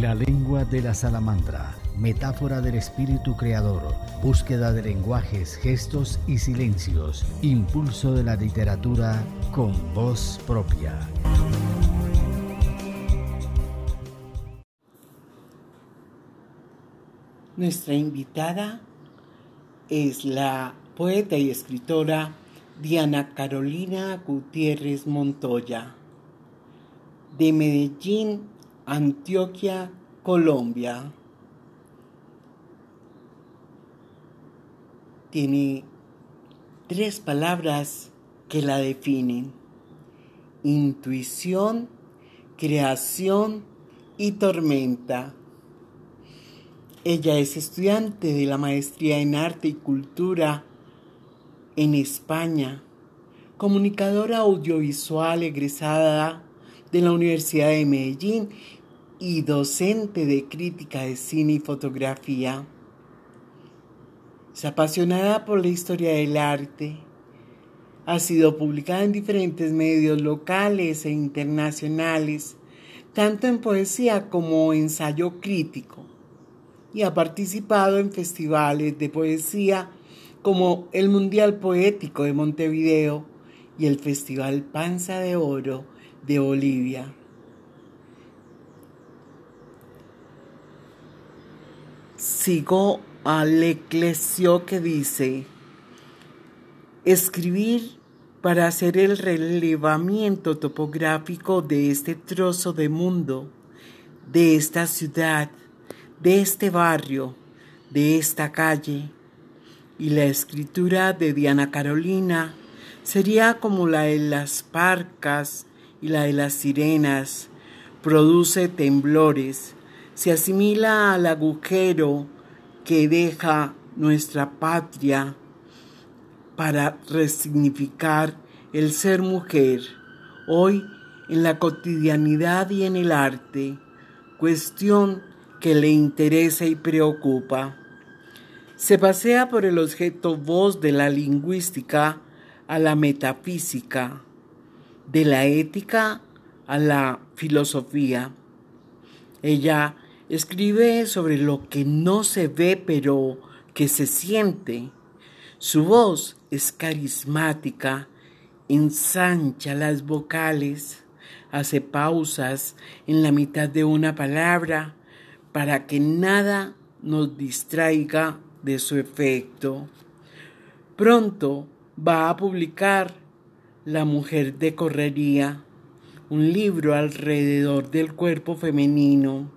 La lengua de la salamandra, metáfora del espíritu creador, búsqueda de lenguajes, gestos y silencios, impulso de la literatura con voz propia. Nuestra invitada es la poeta y escritora Diana Carolina Gutiérrez Montoya, de Medellín, Antioquia, Colombia. Tiene tres palabras que la definen. Intuición, creación y tormenta. Ella es estudiante de la maestría en arte y cultura en España, comunicadora audiovisual egresada de la Universidad de Medellín y docente de crítica de cine y fotografía. Es apasionada por la historia del arte. Ha sido publicada en diferentes medios locales e internacionales, tanto en poesía como ensayo crítico y ha participado en festivales de poesía como el Mundial Poético de Montevideo y el Festival Panza de Oro de Bolivia. Sigo al eclesio que dice, escribir para hacer el relevamiento topográfico de este trozo de mundo, de esta ciudad, de este barrio, de esta calle. Y la escritura de Diana Carolina sería como la de las parcas y la de las sirenas. Produce temblores, se asimila al agujero que deja nuestra patria para resignificar el ser mujer, hoy en la cotidianidad y en el arte, cuestión que le interesa y preocupa. Se pasea por el objeto voz de la lingüística a la metafísica, de la ética a la filosofía. Ella escribe sobre lo que no se ve pero que se siente. Su voz es carismática, ensancha las vocales, hace pausas en la mitad de una palabra para que nada nos distraiga de su efecto. Pronto va a publicar La mujer de correría, un libro alrededor del cuerpo femenino,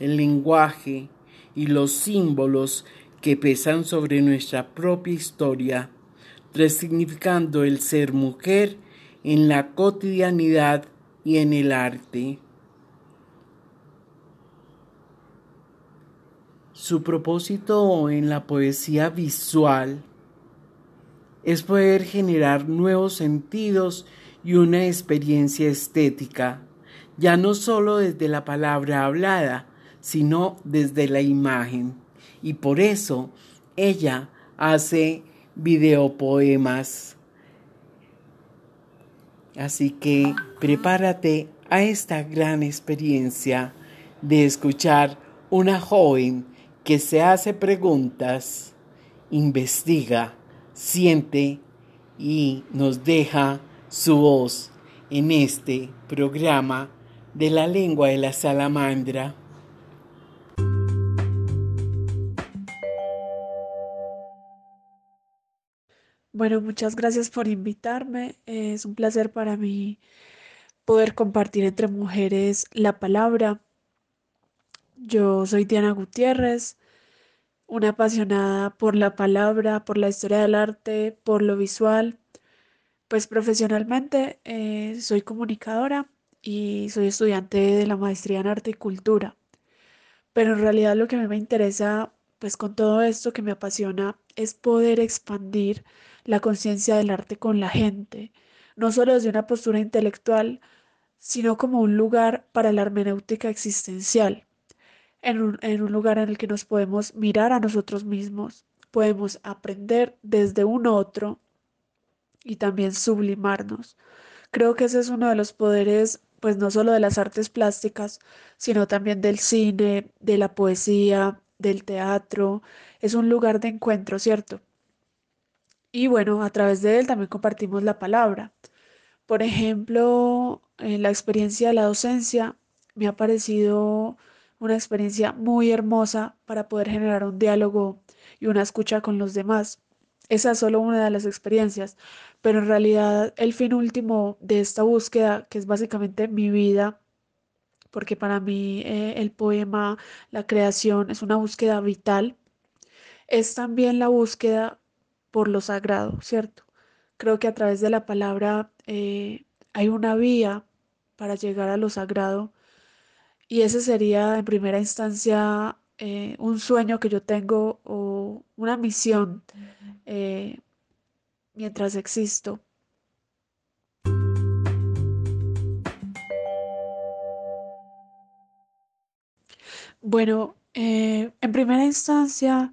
el lenguaje y los símbolos que pesan sobre nuestra propia historia, resignificando el ser mujer en la cotidianidad y en el arte. Su propósito en la poesía visual es poder generar nuevos sentidos y una experiencia estética, ya no solo desde la palabra hablada, sino desde la imagen. Y por eso ella hace videopoemas. Así que prepárate a esta gran experiencia de escuchar una joven que se hace preguntas, investiga, siente y nos deja su voz en este programa de la lengua de la salamandra. Bueno, muchas gracias por invitarme. Es un placer para mí poder compartir entre mujeres la palabra yo soy Diana Gutiérrez, una apasionada por la palabra, por la historia del arte, por lo visual. Pues profesionalmente eh, soy comunicadora y soy estudiante de la maestría en arte y cultura. Pero en realidad lo que a mí me interesa, pues con todo esto que me apasiona, es poder expandir la conciencia del arte con la gente, no solo desde una postura intelectual, sino como un lugar para la hermenéutica existencial en un, lugar en el que nos podemos mirar a nosotros mismos, podemos aprender desde un otro y también sublimarnos. Creo que ese es uno de los poderes pues no solo de las artes plásticas, sino también del cine, de la poesía, del teatro. Es un lugar de encuentro, ¿cierto? Y bueno, a través de él también compartimos la palabra. Por ejemplo, en la experiencia de la docencia me ha parecido una experiencia muy hermosa para poder generar un diálogo y una escucha con los demás. Esa es solo una de las experiencias, pero en realidad el fin último de esta búsqueda, que es básicamente mi vida, porque para mí eh, el poema, la creación es una búsqueda vital, es también la búsqueda por lo sagrado, ¿cierto? Creo que a través de la palabra eh, hay una vía para llegar a lo sagrado y ese sería en primera instancia eh, un sueño que yo tengo o una misión eh, mientras existo. Bueno, en primera instancia,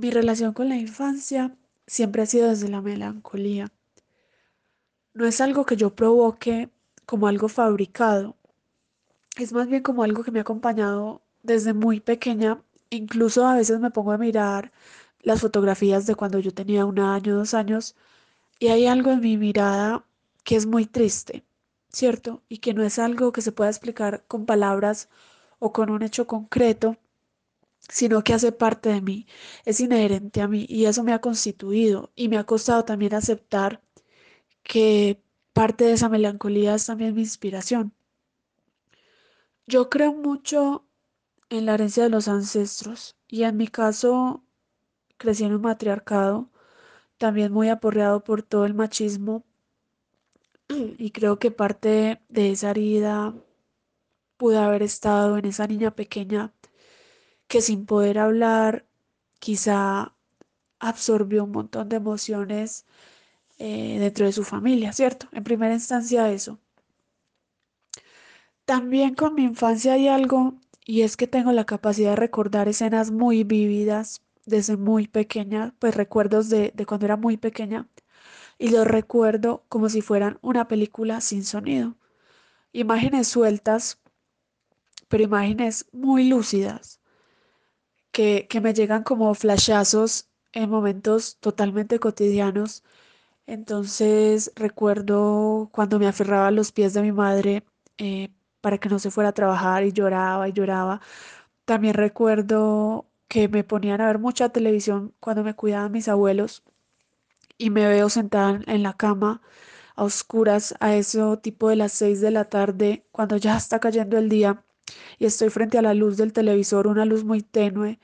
mi relación con la infancia siempre ha sido desde la melancolía. No es algo que yo provoque como algo fabricado, es más bien como algo que me ha acompañado desde muy pequeña. Incluso a veces me pongo a mirar las fotografías de cuando yo tenía un año, dos años, y hay algo en mi mirada que es muy triste, ¿cierto? Y que no es algo que se pueda explicar con palabras o con un hecho concreto, sino que hace parte de mí, es inherente a mí y eso me ha constituido y me ha costado también aceptar que parte de esa melancolía es también mi inspiración. Yo creo mucho en la herencia de los ancestros y en mi caso crecí en un matriarcado también muy aporreado por todo el machismo y creo que parte de esa herida pudo haber estado en esa niña pequeña que sin poder hablar quizá absorbió un montón de emociones eh, dentro de su familia, ¿cierto? En primera instancia eso. También con mi infancia hay algo y es que tengo la capacidad de recordar escenas muy vívidas desde muy pequeña, pues recuerdos de, de cuando era muy pequeña y los recuerdo como si fueran una película sin sonido. Imágenes sueltas, pero imágenes muy lúcidas que, me llegan como flashazos en momentos totalmente cotidianos. Entonces recuerdo cuando me aferraba a los pies de mi madre eh, para que no se fuera a trabajar y lloraba y lloraba. También recuerdo que me ponían a ver mucha televisión cuando me cuidaban mis abuelos y me veo sentada en la cama a oscuras a eso tipo de las seis de la tarde cuando ya está cayendo el día y estoy frente a la luz del televisor, una luz muy tenue.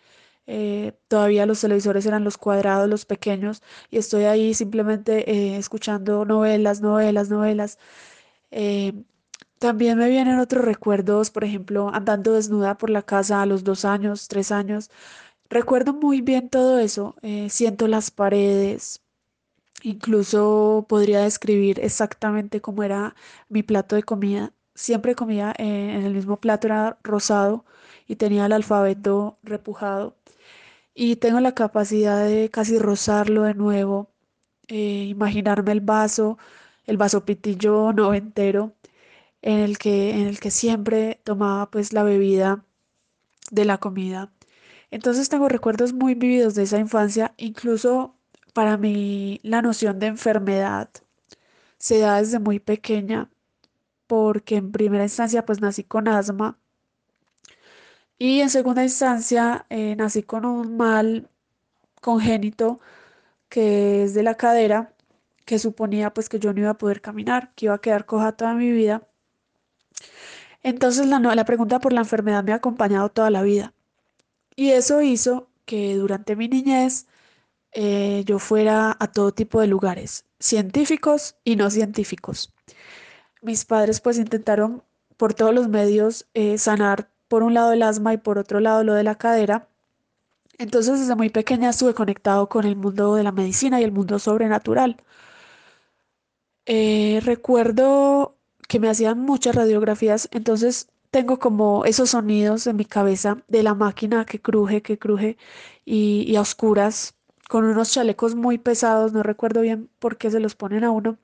Eh, todavía los televisores eran los cuadrados, los pequeños, y estoy ahí simplemente eh, escuchando novelas, novelas, novelas. Eh, también me vienen otros recuerdos, por ejemplo, andando desnuda por la casa a los dos años, tres años. Recuerdo muy bien todo eso, siento las paredes, incluso podría describir exactamente cómo era mi plato de comida siempre comía en el mismo plato, era rosado y tenía el alfabeto repujado. Y tengo la capacidad de casi rozarlo de nuevo, eh, imaginarme el vaso, el vaso pitillo noventero, en el que, en el que siempre tomaba pues la bebida de la comida. Entonces tengo recuerdos muy vividos de esa infancia, incluso para mí la noción de enfermedad se da desde muy pequeña porque en primera instancia pues nací con asma y en segunda instancia eh, nací con un mal congénito que es de la cadera que suponía pues que yo no iba a poder caminar, que iba a quedar coja toda mi vida. Entonces la, la pregunta por la enfermedad me ha acompañado toda la vida. Y eso hizo que durante mi niñez eh, yo fuera a todo tipo de lugares, científicos y no científicos mis padres pues intentaron por todos los medios eh, sanar por un lado el asma y por otro lado lo de la cadera. Entonces desde muy pequeña estuve conectado con el mundo de la medicina y el mundo sobrenatural. Eh, recuerdo que me hacían muchas radiografías, entonces tengo como esos sonidos en mi cabeza de la máquina que cruje, que cruje y, y a oscuras, con unos chalecos muy pesados, no recuerdo bien por qué se los ponen a uno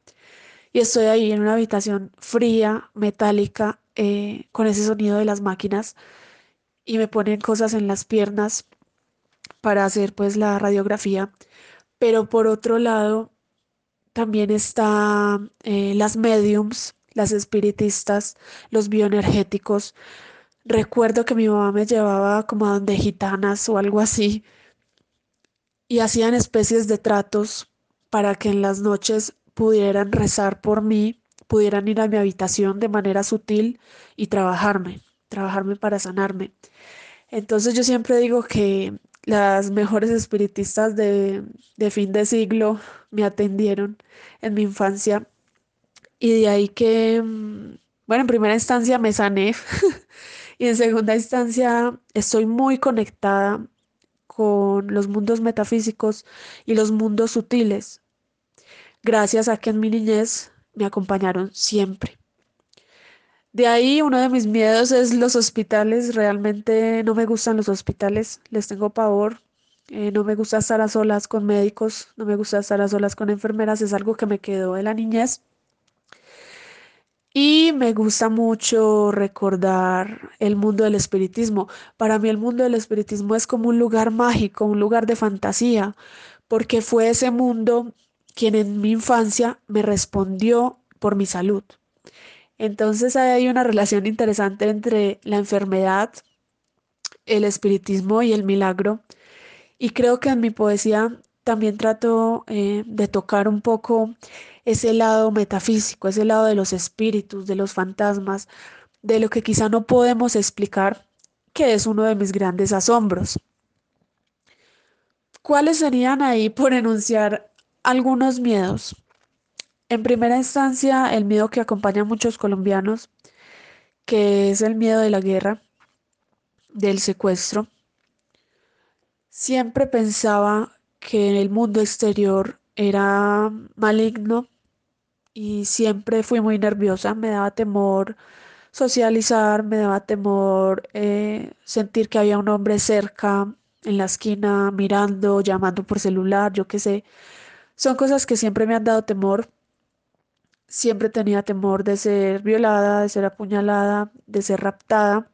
y estoy ahí en una habitación fría, metálica, eh, con ese sonido de las máquinas y me ponen cosas en las piernas para hacer pues la radiografía. Pero por otro lado, también está eh, las mediums, las espiritistas, los bioenergéticos. Recuerdo que mi mamá me llevaba como a donde gitanas o algo así y hacían especies de tratos para que en las noches pudieran rezar por mí, pudieran ir a mi habitación de manera sutil y trabajarme, trabajarme para sanarme. Entonces yo siempre digo que las mejores espiritistas de, de fin de siglo me atendieron en mi infancia y de ahí que, mm, bueno, en primera instancia me sané y en segunda instancia estoy muy conectada con los mundos metafísicos y los mundos sutiles, gracias a que en mi niñez me acompañaron siempre. De ahí uno de mis miedos es los hospitales. Realmente no me gustan los hospitales, les tengo pavor. Eh, no me gusta estar a solas con médicos, no me gusta estar a solas con enfermeras, es algo que me quedó de la niñez. Y me gusta mucho recordar el mundo del espiritismo. Para mí el mundo del espiritismo es como un lugar mágico, un lugar de fantasía, porque fue ese mundo quien en mi infancia me respondió por mi salud. Entonces hay una relación interesante entre la enfermedad, el espiritismo y el milagro. Y creo que en mi poesía también trato eh, de tocar un poco ese lado metafísico, ese lado de los espíritus, de los fantasmas, de lo que quizá no podemos explicar, que es uno de mis grandes asombros. ¿Cuáles serían ahí por enunciar algunos miedos? En primera instancia, el miedo que acompaña a muchos colombianos, que es el miedo de la guerra, del secuestro. Siempre pensaba que el mundo exterior era maligno y siempre fui muy nerviosa, me daba temor socializar, me daba temor eh, sentir que había un hombre cerca en la esquina mirando, llamando por celular, yo qué sé. Son cosas que siempre me han dado temor siempre tenía temor de ser violada, de ser apuñalada, de ser raptada.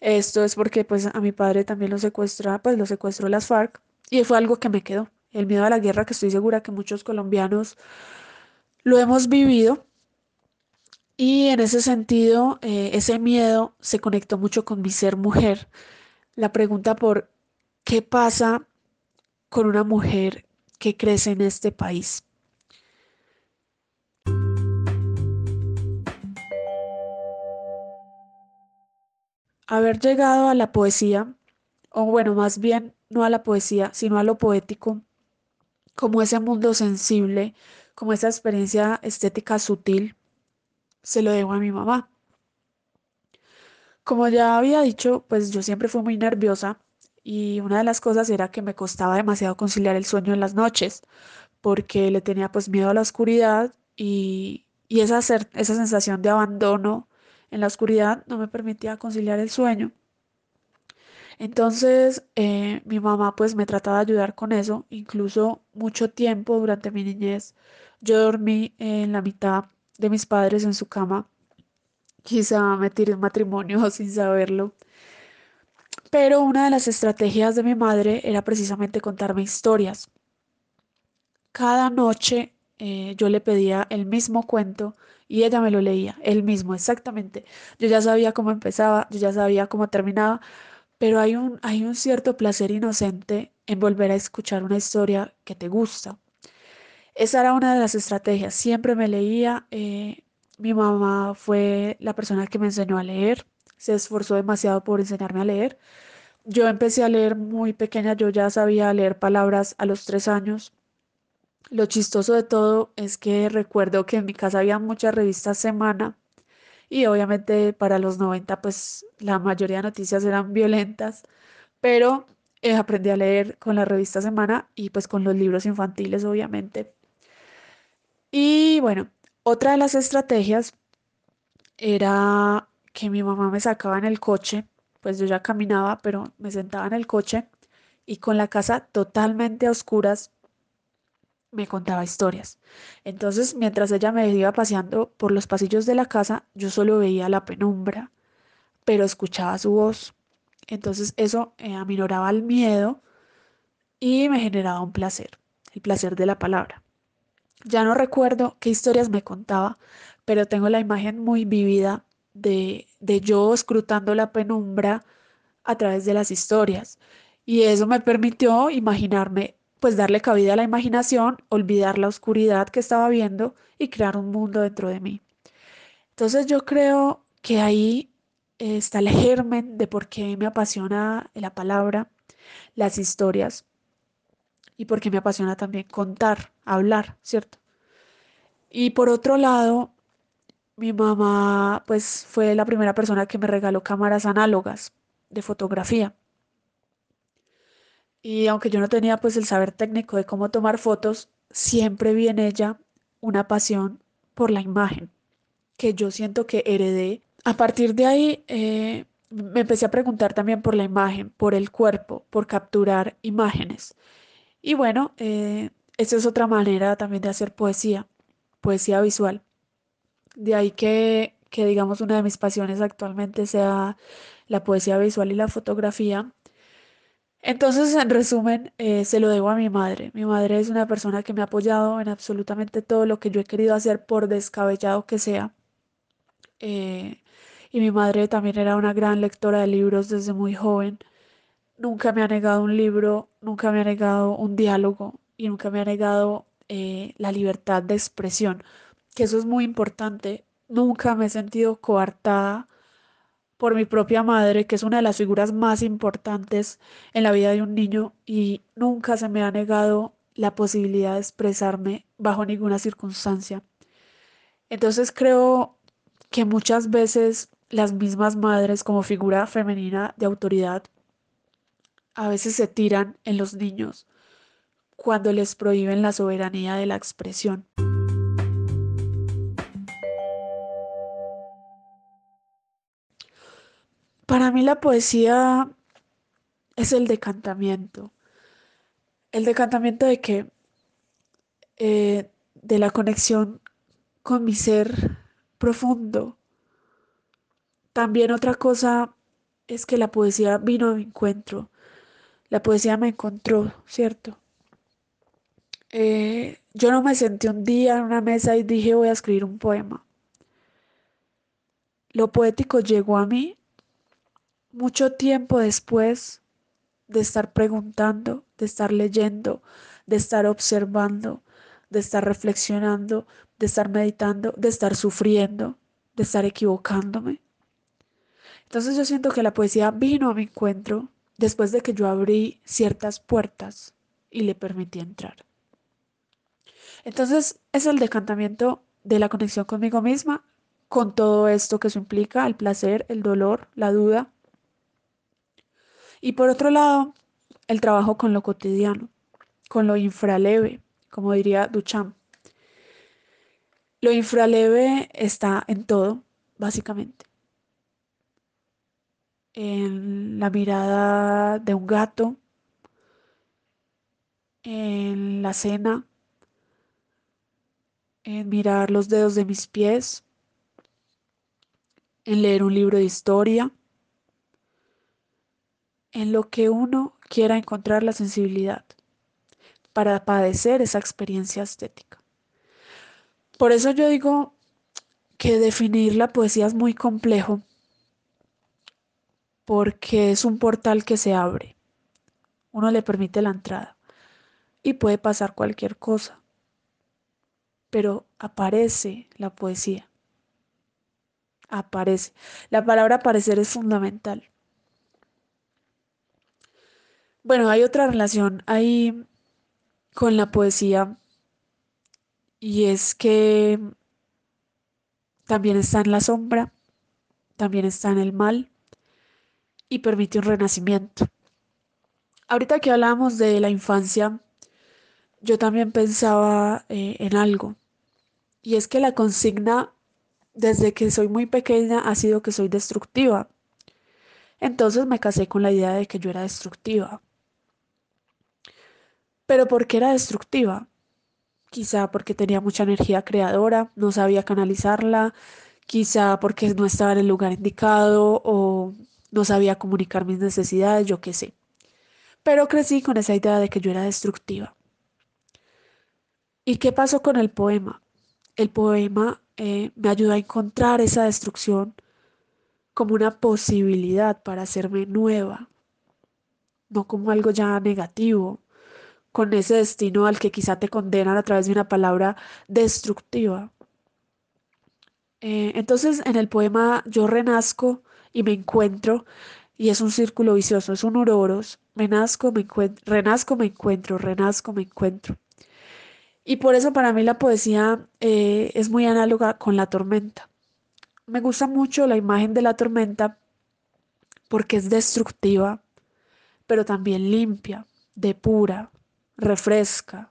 Esto es porque pues a mi padre también lo secuestra, pues lo secuestró las FARC y fue algo que me quedó. El miedo a la guerra que estoy segura que muchos colombianos lo hemos vivido. Y en ese sentido, eh, ese miedo se conectó mucho con mi ser mujer. La pregunta por qué pasa con una mujer que crece en este país. haber llegado a la poesía, o bueno, más bien no a la poesía, sino a lo poético, como ese mundo sensible, como esa experiencia estética sutil, se lo debo a mi mamá. Como ya había dicho, pues yo siempre fui muy nerviosa y una de las cosas era que me costaba demasiado conciliar el sueño en las noches, porque le tenía pues miedo a la oscuridad y, y esa, esa sensación de abandono en la oscuridad no me permitía conciliar el sueño. Entonces eh, mi mamá pues me trataba de ayudar con eso, incluso mucho tiempo durante mi niñez yo dormí en la mitad de mis padres en su cama, quizá me tiré un matrimonio sin saberlo. Pero una de las estrategias de mi madre era precisamente contarme historias. Cada noche eh, yo le pedía el mismo cuento y ella me lo leía, el mismo, exactamente. Yo ya sabía cómo empezaba, yo ya sabía cómo terminaba, pero hay un, un cierto placer inocente en volver a escuchar una historia que te gusta. Esa era una de las estrategias. Siempre me leía. Eh, mi mamá fue la persona que me enseñó a leer. Se esforzó demasiado por enseñarme a leer. Yo empecé a leer muy pequeña. Yo ya sabía leer palabras a los tres años. Lo chistoso de todo es que recuerdo que en mi casa había muchas revistas semana y obviamente para los 90 pues la mayoría de noticias eran violentas, pero eh, aprendí a leer con la revista semana y pues con los libros infantiles obviamente. Y bueno, otra de las estrategias era que mi mamá me sacaba en el coche, pues yo ya caminaba, pero me sentaba en el coche y con la casa totalmente a oscuras me contaba historias. Entonces, mientras ella me iba paseando por los pasillos de la casa, yo solo veía la penumbra, pero escuchaba su voz. Entonces eso eh, aminoraba el miedo y me generaba un placer, el placer de la palabra. Ya no recuerdo qué historias me contaba, pero tengo la imagen muy vivida de, de yo escrutando la penumbra a través de las historias. Y eso me permitió imaginarme pues darle cabida a la imaginación, olvidar la oscuridad que estaba viendo y crear un mundo dentro de mí. Entonces yo creo que ahí está el germen de por qué me apasiona la palabra, las historias y por qué me apasiona también contar, hablar, ¿cierto? Y por otro lado, mi mamá pues fue la primera persona que me regaló cámaras análogas de fotografía. Y aunque yo no tenía pues el saber técnico de cómo tomar fotos, siempre vi en ella una pasión por la imagen, que yo siento que heredé. A partir de ahí eh, me empecé a preguntar también por la imagen, por el cuerpo, por capturar imágenes. Y bueno, eh, esa es otra manera también de hacer poesía, poesía visual. De ahí que, que digamos una de mis pasiones actualmente sea la poesía visual y la fotografía entonces, en resumen, eh, se lo debo a mi madre. Mi madre es una persona que me ha apoyado en absolutamente todo lo que yo he querido hacer, por descabellado que sea. Eh, y mi madre también era una gran lectora de libros desde muy joven. Nunca me ha negado un libro, nunca me ha negado un diálogo y nunca me ha negado eh, la libertad de expresión, que eso es muy importante. Nunca me he sentido coartada por mi propia madre, que es una de las figuras más importantes en la vida de un niño y nunca se me ha negado la posibilidad de expresarme bajo ninguna circunstancia. Entonces creo que muchas veces las mismas madres como figura femenina de autoridad a veces se tiran en los niños cuando les prohíben la soberanía de la expresión. Para mí la poesía es el decantamiento. El decantamiento de que, eh, de la conexión con mi ser profundo. También otra cosa es que la poesía vino a mi encuentro. La poesía me encontró, ¿cierto? Eh, yo no me senté un día en una mesa y dije voy a escribir un poema. Lo poético llegó a mí mucho tiempo después de estar preguntando, de estar leyendo, de estar observando, de estar reflexionando, de estar meditando, de estar sufriendo, de estar equivocándome. Entonces yo siento que la poesía vino a mi encuentro después de que yo abrí ciertas puertas y le permití entrar. Entonces es el decantamiento de la conexión conmigo misma, con todo esto que eso implica, el placer, el dolor, la duda, y por otro lado, el trabajo con lo cotidiano, con lo infraleve, como diría Duchamp. Lo infraleve está en todo, básicamente. En la mirada de un gato, en la cena, en mirar los dedos de mis pies, en leer un libro de historia, en lo que uno quiera encontrar la sensibilidad para padecer esa experiencia estética. Por eso yo digo que definir la poesía es muy complejo porque es un portal que se abre. Uno le permite la entrada y puede pasar cualquier cosa, pero aparece la poesía. Aparece. La palabra aparecer es fundamental. Bueno, hay otra relación ahí con la poesía y es que también está en la sombra, también está en el mal y permite un renacimiento. Ahorita que hablábamos de la infancia, yo también pensaba eh, en algo y es que la consigna desde que soy muy pequeña ha sido que soy destructiva. Entonces me casé con la idea de que yo era destructiva pero porque era destructiva. quizá porque tenía mucha energía creadora, no sabía canalizarla, quizá porque no estaba en el lugar indicado o no sabía comunicar mis necesidades, yo qué sé. Pero crecí con esa idea de que yo era destructiva. ¿Y qué pasó con el poema? El poema eh, me ayudó a encontrar esa destrucción como una posibilidad para hacerme nueva, no como algo ya negativo, con ese destino al que quizá te condenan a través de una palabra destructiva. Eh, entonces en el poema yo renazco y me encuentro y es un círculo vicioso, es un uroros, me nazco, me encuentro, renazco, me encuentro, renazco, me encuentro. Y por eso para mí la poesía eh, es muy análoga con la tormenta. Me gusta mucho la imagen de la tormenta porque es destructiva, pero también limpia, depura, refresca,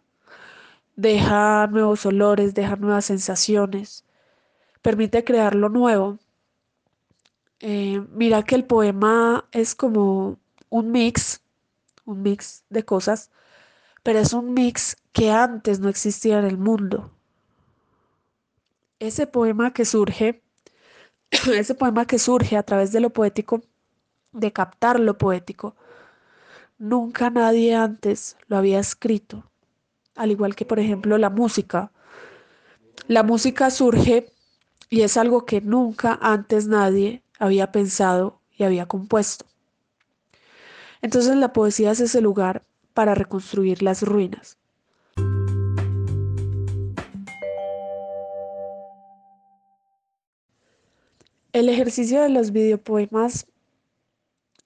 deja nuevos olores, deja nuevas sensaciones, permite crear lo nuevo. Eh, mira que el poema es como un mix, un mix de cosas, pero es un mix que antes no existía en el mundo. Ese poema que surge, ese poema que surge a través de lo poético, de captar lo poético, Nunca nadie antes lo había escrito, al igual que por ejemplo la música. La música surge y es algo que nunca antes nadie había pensado y había compuesto. Entonces la poesía es ese lugar para reconstruir las ruinas. El ejercicio de los videopoemas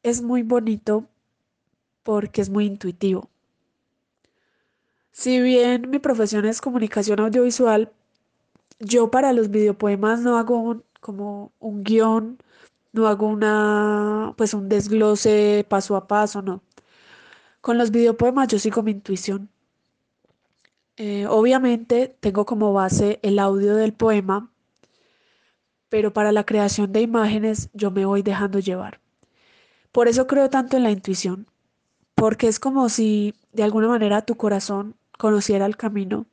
es muy bonito porque es muy intuitivo. Si bien mi profesión es comunicación audiovisual, yo para los videopoemas no hago como un guion, no hago una, pues un desglose paso a paso, no. Con los videopoemas yo sigo mi intuición. Eh, obviamente tengo como base el audio del poema, pero para la creación de imágenes yo me voy dejando llevar. Por eso creo tanto en la intuición porque es como si de alguna manera tu corazón conociera el camino,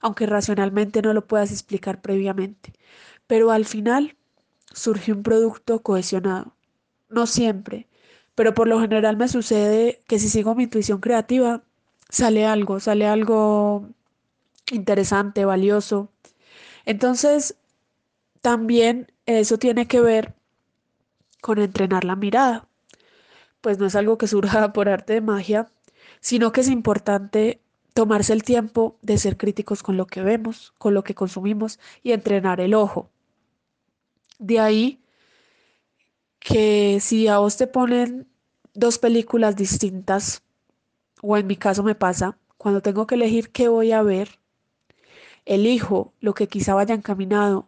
aunque racionalmente no lo puedas explicar previamente. Pero al final surge un producto cohesionado. No siempre, pero por lo general me sucede que si sigo mi intuición creativa, sale algo, sale algo interesante, valioso. Entonces, también eso tiene que ver con entrenar la mirada pues no es algo que surja por arte de magia, sino que es importante tomarse el tiempo de ser críticos con lo que vemos, con lo que consumimos y entrenar el ojo. De ahí que si a vos te ponen dos películas distintas, o en mi caso me pasa, cuando tengo que elegir qué voy a ver, elijo lo que quizá vaya encaminado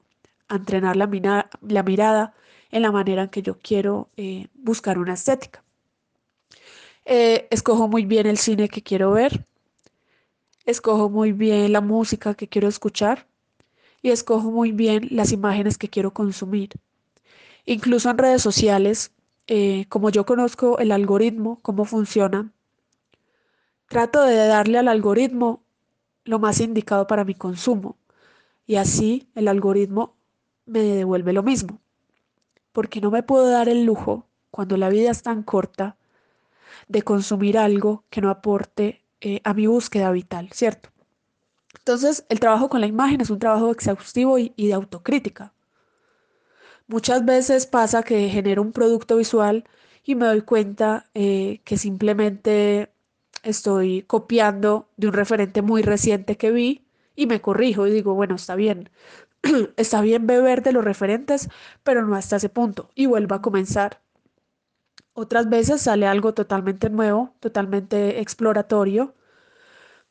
a entrenar la, mirada en la manera en que yo quiero eh, buscar una estética. Eh, escojo muy bien el cine que quiero ver, escojo muy bien la música que quiero escuchar y escojo muy bien las imágenes que quiero consumir. Incluso en redes sociales, eh, como yo conozco el algoritmo, cómo funciona, trato de darle al algoritmo lo más indicado para mi consumo y así el algoritmo me devuelve lo mismo. Porque no me puedo dar el lujo, cuando la vida es tan corta, de consumir algo que no aporte eh, a mi búsqueda vital, ¿cierto? Entonces, el trabajo con la imagen es un trabajo exhaustivo y, de autocrítica. Muchas veces pasa que genero un producto visual y me doy cuenta eh, que simplemente estoy copiando de un referente muy reciente que vi y me corrijo y digo, bueno, está bien, está bien beber de los referentes, pero no hasta ese punto y vuelvo a comenzar. Otras veces sale algo totalmente nuevo, totalmente exploratorio.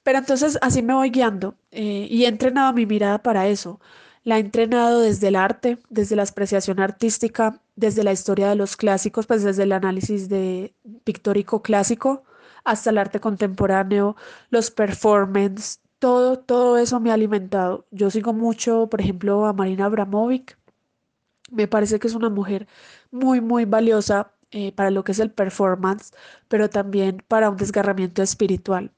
Pero entonces así me voy guiando eh, y he entrenado mi mirada para eso. La he entrenado desde el arte, desde la apreciación artística, desde la historia de los clásicos, pues desde el análisis de pictórico clásico hasta el arte contemporáneo, los performances, todo, todo eso me ha alimentado. Yo sigo mucho, por ejemplo, a Marina Abramovic. Me parece que es una mujer muy, muy valiosa eh, para lo que es el performance, pero también para un desgarramiento espiritual.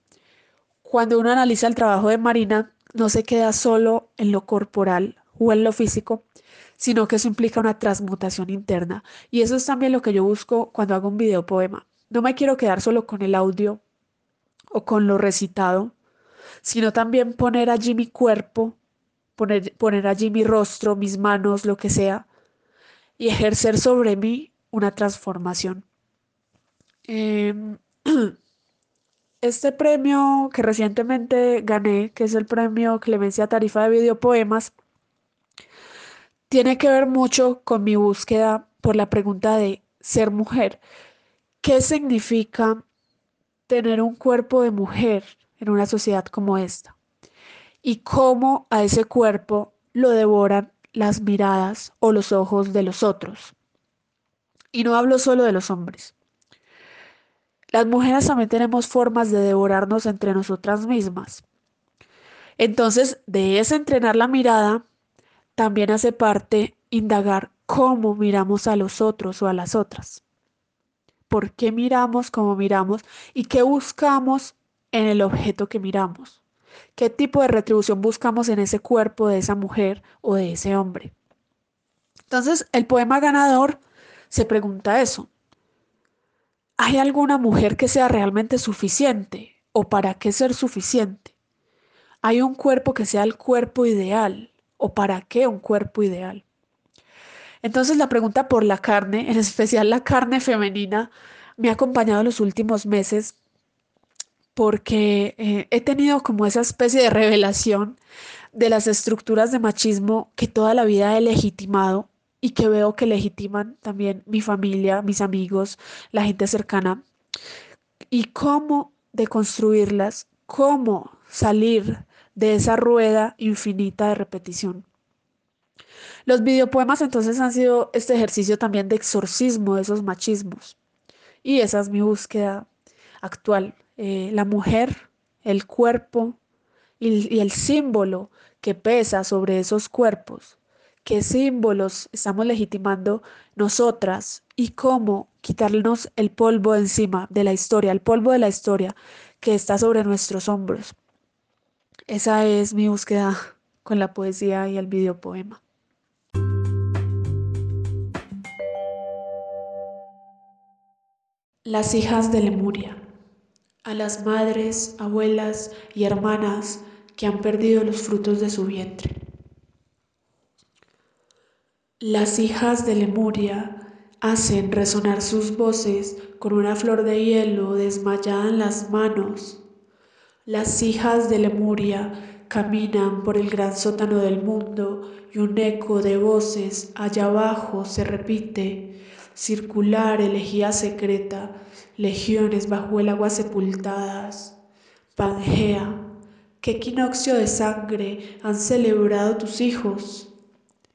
Cuando uno analiza el trabajo de Marina, no se queda solo en lo corporal o en lo físico, sino que eso implica una transmutación interna. Y eso es también lo que yo busco cuando hago un video poema. No me quiero quedar solo con el audio o con lo recitado, sino también poner allí mi cuerpo, poner, poner allí mi rostro, mis manos, lo que sea, y ejercer sobre mí una transformación. Em, este premio que recientemente gané, que es el premio Clemencia Tarifa de Videopoemas, tiene que ver mucho con mi búsqueda por la pregunta de ser mujer. ¿Qué significa tener un cuerpo de mujer en una sociedad como esta? Y cómo a ese cuerpo lo devoran las miradas o los ojos de los otros. Y no hablo solo de los hombres. Las mujeres también tenemos formas de devorarnos entre nosotras mismas. Entonces, de ese entrenar la mirada, también hace parte indagar cómo miramos a los otros o a las otras. ¿Por qué miramos como miramos y qué buscamos en el objeto que miramos? ¿Qué tipo de retribución buscamos en ese cuerpo de esa mujer o de ese hombre? Entonces, el poema ganador se pregunta eso. ¿Hay alguna mujer que sea realmente suficiente? ¿O para qué ser suficiente? ¿Hay un cuerpo que sea el cuerpo ideal? ¿O para qué un cuerpo ideal? Entonces la pregunta por la carne, en especial la carne femenina, me ha acompañado los últimos meses porque eh, he tenido como esa especie de revelación de las estructuras de machismo que toda la vida he legitimado y que veo que legitiman también mi familia, mis amigos, la gente cercana, y cómo deconstruirlas, cómo salir de esa rueda infinita de repetición. Los videopoemas entonces han sido este ejercicio también de exorcismo de esos machismos. Y esa es mi búsqueda actual. Eh, la mujer, el cuerpo y, y el símbolo que pesa sobre esos cuerpos. ¿Qué símbolos estamos legitimando nosotras y cómo quitarnos el polvo encima de la historia, el polvo de la historia que está sobre nuestros hombros? Esa es mi búsqueda con la poesía y el videopoema. Las hijas de Lemuria. A las madres, abuelas y hermanas que han perdido los frutos de su vientre. Las hijas de Lemuria hacen resonar sus voces con una flor de hielo desmayada en las manos las hijas de Lemuria caminan por el gran sótano del mundo y un eco de voces allá abajo se repite. Circular elegía secreta, legiones bajo el agua sepultadas. Pangea, qué equinoccio de sangre han celebrado tus hijos.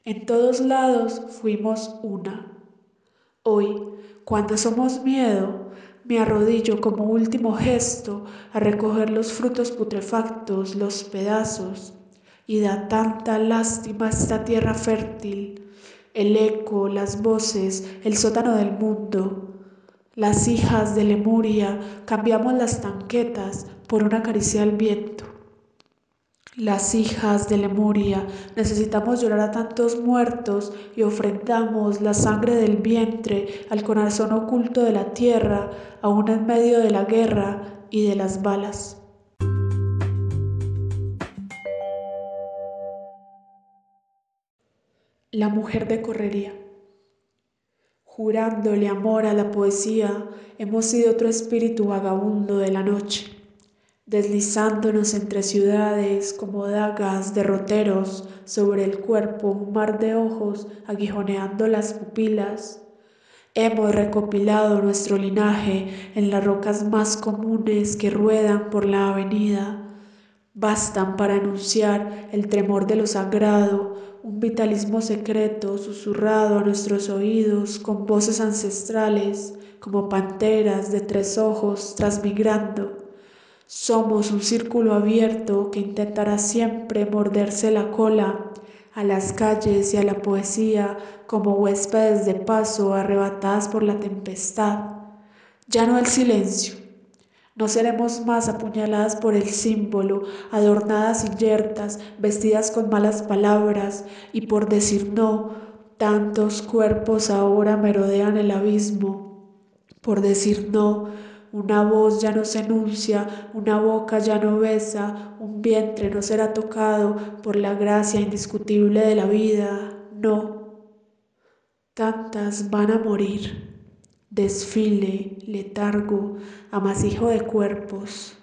En todos lados fuimos una. Hoy, cuando somos miedo, me arrodillo como último gesto a recoger los frutos putrefactos, los pedazos, y da tanta lástima esta tierra fértil, el eco, las voces, el sótano del mundo. Las hijas de Lemuria cambiamos las tanquetas por una caricia al viento. Las hijas de Lemuria necesitamos llorar a tantos muertos y ofrendamos la sangre del vientre al corazón oculto de la tierra, aún en medio de la guerra y de las balas. La mujer de correría. Jurándole amor a la poesía, hemos sido otro espíritu vagabundo de la noche deslizándonos entre ciudades como dagas derroteros sobre el cuerpo, un mar de ojos aguijoneando las pupilas. Hemos recopilado nuestro linaje en las rocas más comunes que ruedan por la avenida. Bastan para anunciar el tremor de lo sagrado, un vitalismo secreto susurrado a nuestros oídos con voces ancestrales como panteras de tres ojos transmigrando somos un círculo abierto que intentará siempre morderse la cola a las calles y a la poesía como huéspedes de paso arrebatadas por la tempestad. Ya no el silencio. No seremos más apuñaladas por el símbolo, adornadas y yertas, vestidas con malas palabras, y por decir no, tantos cuerpos ahora merodean el abismo. Por decir no, una voz ya no se enuncia, una boca ya no besa, un vientre no será tocado por la gracia indiscutible de la vida. No, tantas van a morir desfile, letargo, amasijo de cuerpos.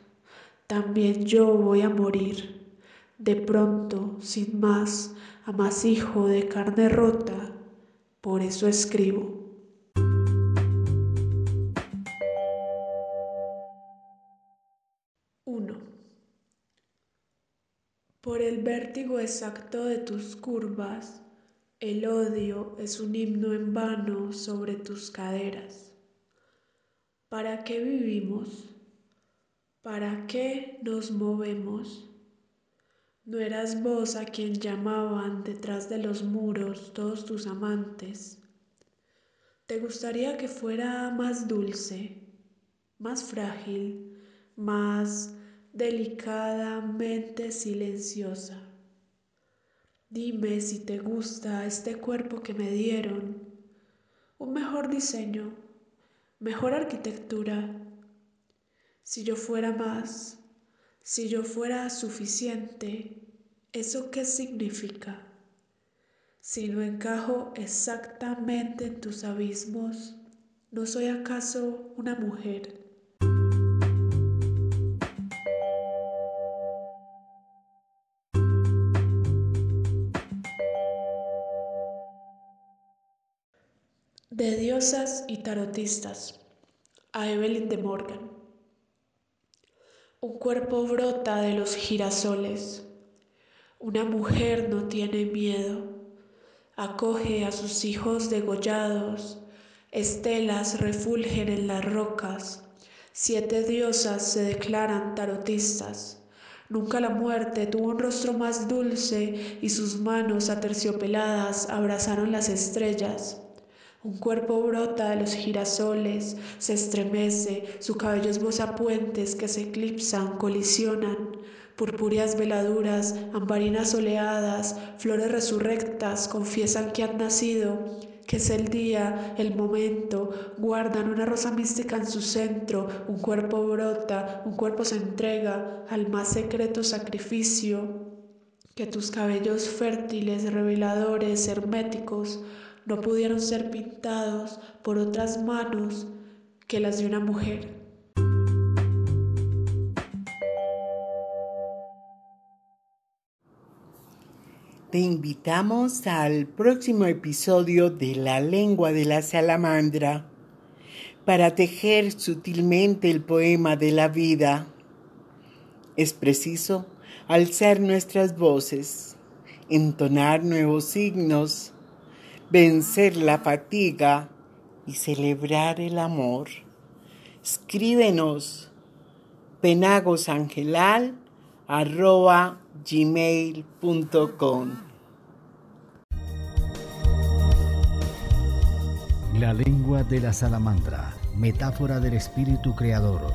También yo voy a morir, de pronto, sin más, amasijo de carne rota, por eso escribo. Por el vértigo exacto de tus curvas, el odio es un himno en vano sobre tus caderas. ¿Para qué vivimos? ¿Para qué nos movemos? No eras vos a quien llamaban detrás de los muros todos tus amantes. ¿Te gustaría que fuera más dulce, más frágil, más delicadamente silenciosa? Dime si te gusta este cuerpo que me dieron, un mejor diseño, mejor arquitectura. Si yo fuera más, si yo fuera suficiente, ¿eso qué significa? Si no encajo exactamente en tus abismos, ¿no soy acaso una mujer? De diosas y tarotistas a Evelyn de Morgan. Un cuerpo brota de los girasoles. Una mujer no tiene miedo. Acoge a sus hijos degollados. Estelas refulgen en las rocas. Siete diosas se declaran tarotistas. Nunca la muerte tuvo un rostro más dulce y sus manos aterciopeladas abrazaron las estrellas. Un cuerpo brota de los girasoles, se estremece, su cabello esboza puentes que se eclipsan, colisionan, purpúreas veladuras, ambarinas oleadas, flores resurrectas confiesan que han nacido, que es el día, el momento, guardan una rosa mística en su centro, un cuerpo brota, un cuerpo se entrega al más secreto sacrificio, que tus cabellos fértiles, reveladores, herméticos, no pudieron ser pintados por otras manos que las de una mujer. Te invitamos al próximo episodio de La lengua de la salamandra para tejer sutilmente el poema de la vida. Es preciso alzar nuestras voces, entonar nuevos signos, vencer la fatiga y celebrar el amor. Escríbenos penagosangelal.gmail.com La lengua de la salamandra, metáfora del espíritu creador